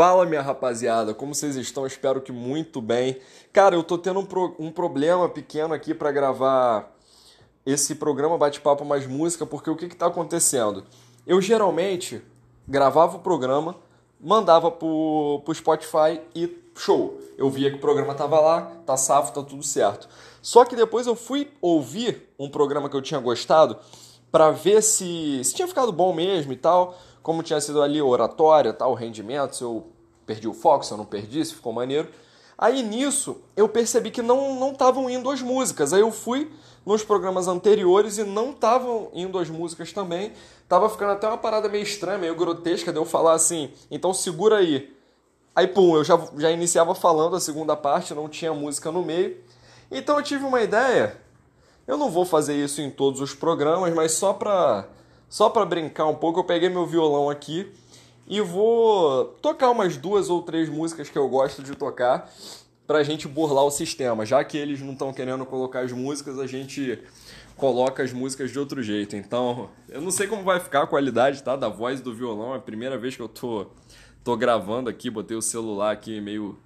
Fala minha rapaziada, como vocês estão? Espero que muito bem. Cara, eu tô tendo um, pro, um problema pequeno aqui para gravar esse programa Bate-Papo Mais Música, porque o que que tá acontecendo? Eu geralmente gravava o programa, mandava pro, pro Spotify e show. Eu via que o programa tava lá, tá safo, tá tudo certo. Só que depois eu fui ouvir um programa que eu tinha gostado para ver se, se tinha ficado bom mesmo e tal como tinha sido ali oratória, tal, rendimento, se eu perdi o foco, se eu não perdi, se ficou maneiro. Aí nisso eu percebi que não estavam indo as músicas. Aí eu fui nos programas anteriores e não estavam indo as músicas também. Tava ficando até uma parada meio estranha, meio grotesca de eu falar assim, então segura aí. Aí pum, eu já, já iniciava falando a segunda parte, não tinha música no meio. Então eu tive uma ideia. Eu não vou fazer isso em todos os programas, mas só pra só para brincar um pouco, eu peguei meu violão aqui e vou tocar umas duas ou três músicas que eu gosto de tocar pra gente burlar o sistema. Já que eles não estão querendo colocar as músicas, a gente coloca as músicas de outro jeito. Então, eu não sei como vai ficar a qualidade, tá, da voz do violão. É a primeira vez que eu tô tô gravando aqui, botei o celular aqui meio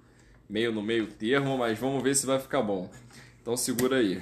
meio no meio termo, mas vamos ver se vai ficar bom. Então segura aí.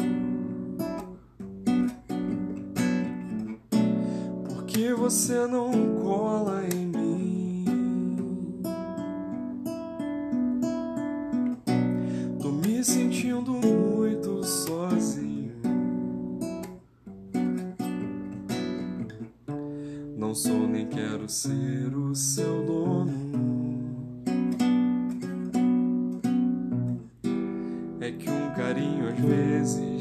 Você não cola em mim? Tô me sentindo muito sozinho. Não sou nem quero ser o seu dono. é que um carinho às vezes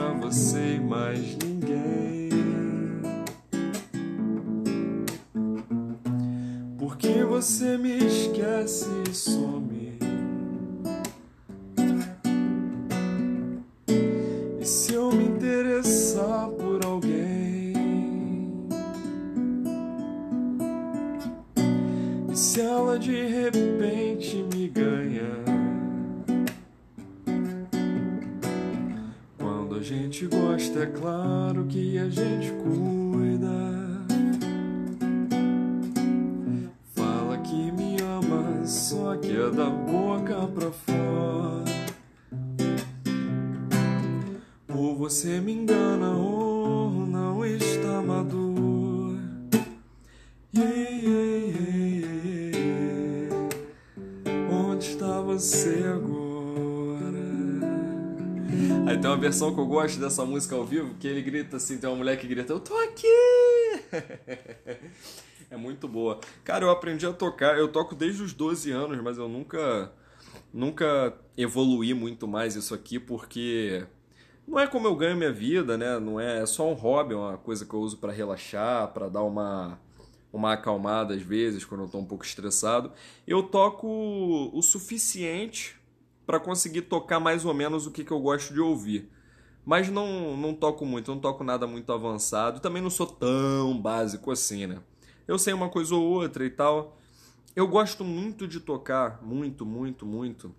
pra você e mais ninguém. Porque você me esquece e some. É claro que a gente cuida. Fala que me ama, só que é da boca pra fora. Ou você me engana ou não está maduro. Yeah, yeah, yeah, Onde está você agora? Versão que eu gosto dessa música ao vivo que ele grita assim: tem uma mulher que grita, Eu tô aqui! é muito boa. Cara, eu aprendi a tocar, eu toco desde os 12 anos, mas eu nunca. Nunca evoluí muito mais isso aqui porque não é como eu ganho minha vida, né? Não é, é só um hobby, é uma coisa que eu uso para relaxar, para dar uma uma acalmada às vezes quando eu estou um pouco estressado. Eu toco o suficiente para conseguir tocar mais ou menos o que, que eu gosto de ouvir. Mas não, não toco muito, não toco nada muito avançado. Também não sou tão básico assim, né? Eu sei uma coisa ou outra e tal. eu gosto muito de tocar, muito, muito, muito,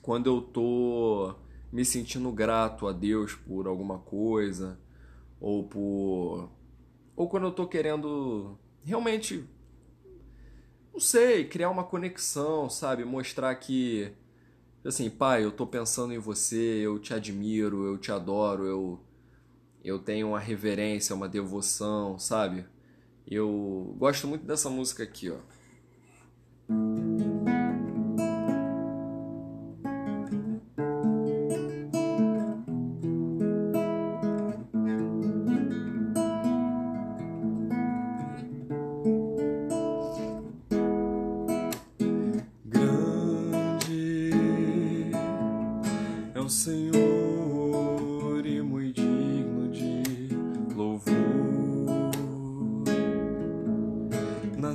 quando eu tô me sentindo grato a Deus por alguma coisa, ou por. ou quando eu tô querendo realmente. não sei, criar uma conexão, sabe? Mostrar que. Assim, pai, eu tô pensando em você, eu te admiro, eu te adoro, eu. eu tenho uma reverência, uma devoção, sabe? Eu gosto muito dessa música aqui, ó.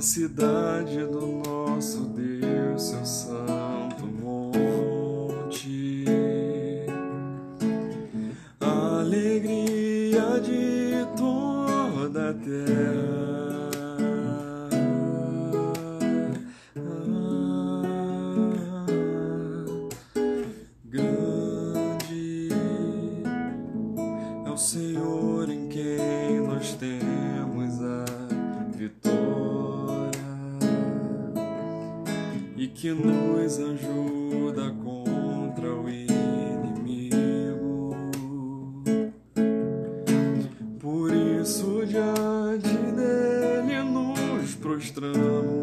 Na cidade do nosso Deus, seu santo prostramos.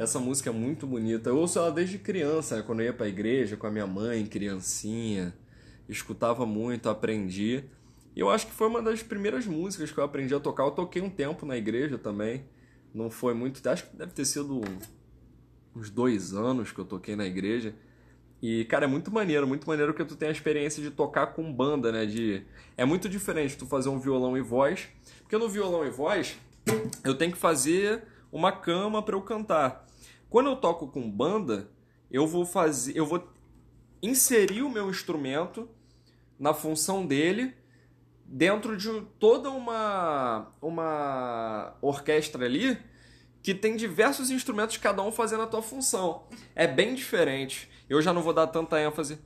Essa música é muito bonita. Eu ouço ela desde criança, né? quando eu ia pra igreja com a minha mãe, criancinha. Escutava muito, aprendi. E eu acho que foi uma das primeiras músicas que eu aprendi a tocar. Eu toquei um tempo na igreja também. Não foi muito. Acho que deve ter sido uns dois anos que eu toquei na igreja. E, cara, é muito maneiro, muito maneiro que tu tem a experiência de tocar com banda, né? De... É muito diferente tu fazer um violão e voz. Porque no violão e voz, eu tenho que fazer uma cama para eu cantar. Quando eu toco com banda, eu vou fazer. Eu vou inserir o meu instrumento na função dele dentro de toda uma, uma orquestra ali que tem diversos instrumentos, cada um fazendo a tua função. É bem diferente. Eu já não vou dar tanta ênfase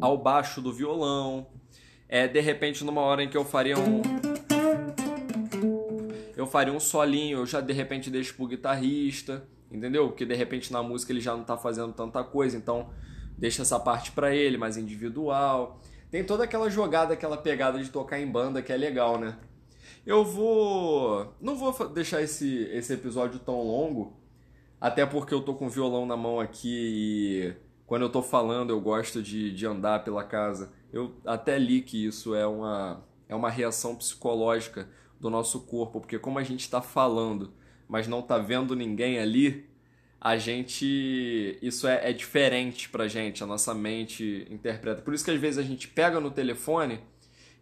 ao baixo do violão. É, de repente, numa hora em que eu faria um. Eu faria um solinho, eu já de repente deixo pro guitarrista, entendeu? Porque de repente na música ele já não tá fazendo tanta coisa, então deixa essa parte para ele, mais individual. Tem toda aquela jogada, aquela pegada de tocar em banda que é legal, né? Eu vou. Não vou deixar esse, esse episódio tão longo, até porque eu tô com o violão na mão aqui e quando eu tô falando eu gosto de, de andar pela casa. Eu até li que isso é uma, é uma reação psicológica do nosso corpo, porque como a gente está falando, mas não tá vendo ninguém ali, a gente. Isso é, é diferente pra gente, a nossa mente interpreta. Por isso que às vezes a gente pega no telefone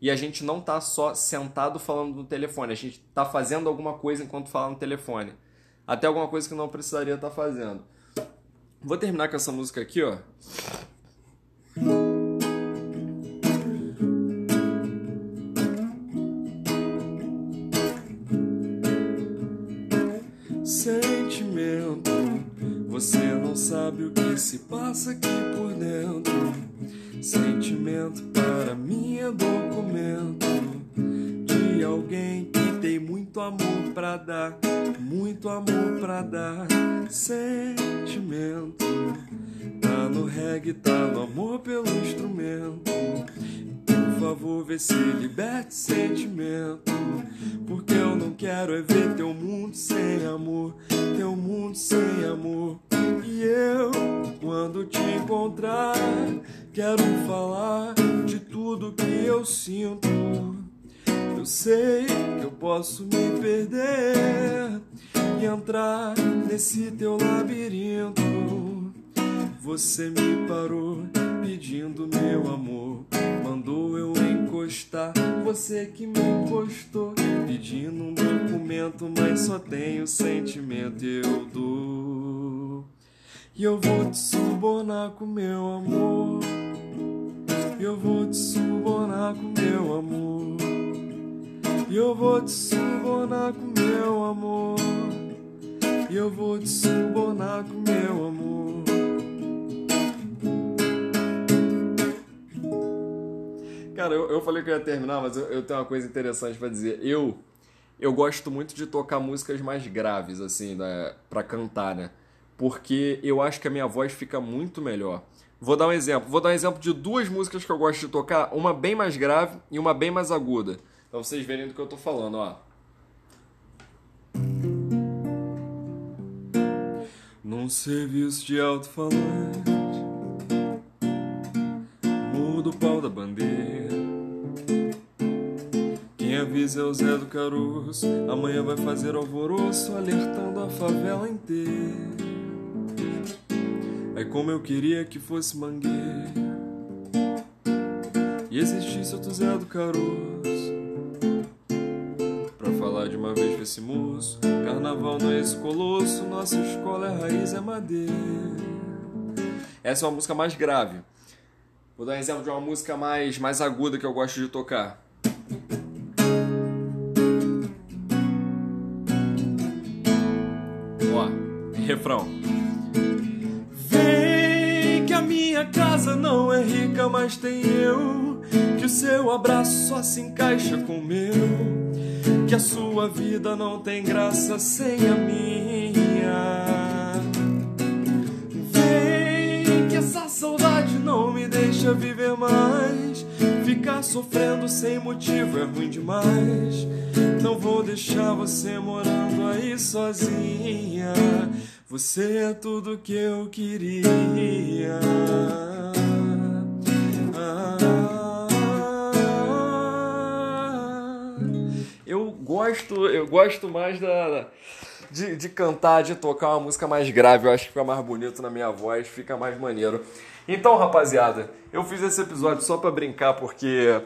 e a gente não tá só sentado falando no telefone, a gente tá fazendo alguma coisa enquanto fala no telefone. Até alguma coisa que não precisaria estar tá fazendo. Vou terminar com essa música aqui, ó. Sentimento, você não sabe o que se passa aqui por dentro. Sentimento para mim é documento de alguém que tem muito amor pra dar, muito amor pra dar. Sentimento tá no reggae, tá no amor pelo instrumento. Favor, vê se liberte sentimento. Porque eu não quero é ver teu mundo sem amor, teu mundo sem amor. E eu, quando te encontrar, quero falar de tudo que eu sinto. Eu sei que eu posso me perder e entrar nesse teu labirinto. Você me parou pedindo meu amor, mandou eu encostar. Você que me encostou pedindo um documento, mas só tenho sentimento e eu dou. E eu vou te subornar com meu amor. Eu vou te subornar com meu amor. Eu vou te subornar com meu amor. Eu vou te subornar com meu amor. Cara, eu, eu falei que eu ia terminar, mas eu, eu tenho uma coisa interessante para dizer. Eu eu gosto muito de tocar músicas mais graves, assim, né, para cantar, né? Porque eu acho que a minha voz fica muito melhor. Vou dar um exemplo. Vou dar um exemplo de duas músicas que eu gosto de tocar, uma bem mais grave e uma bem mais aguda. Pra vocês verem do que eu tô falando, ó. Num serviço de alto-falante avisa é o Zé do Caroço. Amanhã vai fazer alvoroço Alertando a favela inteira. É como eu queria que fosse mangueira. E existisse outro Zé do Caroço. Pra falar de uma vez com esse moço Carnaval não é esse colosso Nossa escola é raiz, é madeira. Essa é uma música mais grave. Vou dar exemplo de uma música mais, mais aguda que eu gosto de tocar. Refrão. Vem que a minha casa não é rica, mas tem eu. Que o seu abraço só se encaixa com o meu. Que a sua vida não tem graça sem a minha. Vem que essa saudade não me deixa viver mais. Ficar sofrendo sem motivo é ruim demais. Não vou deixar você morando aí sozinha. Você é tudo que eu queria. Eu gosto, eu gosto mais da de, de cantar, de tocar uma música mais grave. Eu acho que fica mais bonito na minha voz, fica mais maneiro. Então, rapaziada, eu fiz esse episódio só para brincar porque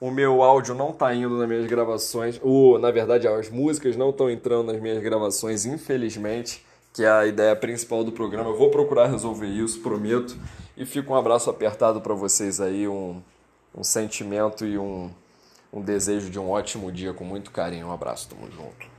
o meu áudio não tá indo nas minhas gravações, ou na verdade as músicas não estão entrando nas minhas gravações, infelizmente, que é a ideia principal do programa. Eu vou procurar resolver isso, prometo. E fica um abraço apertado para vocês aí, um, um sentimento e um, um desejo de um ótimo dia com muito carinho. Um abraço, tamo junto.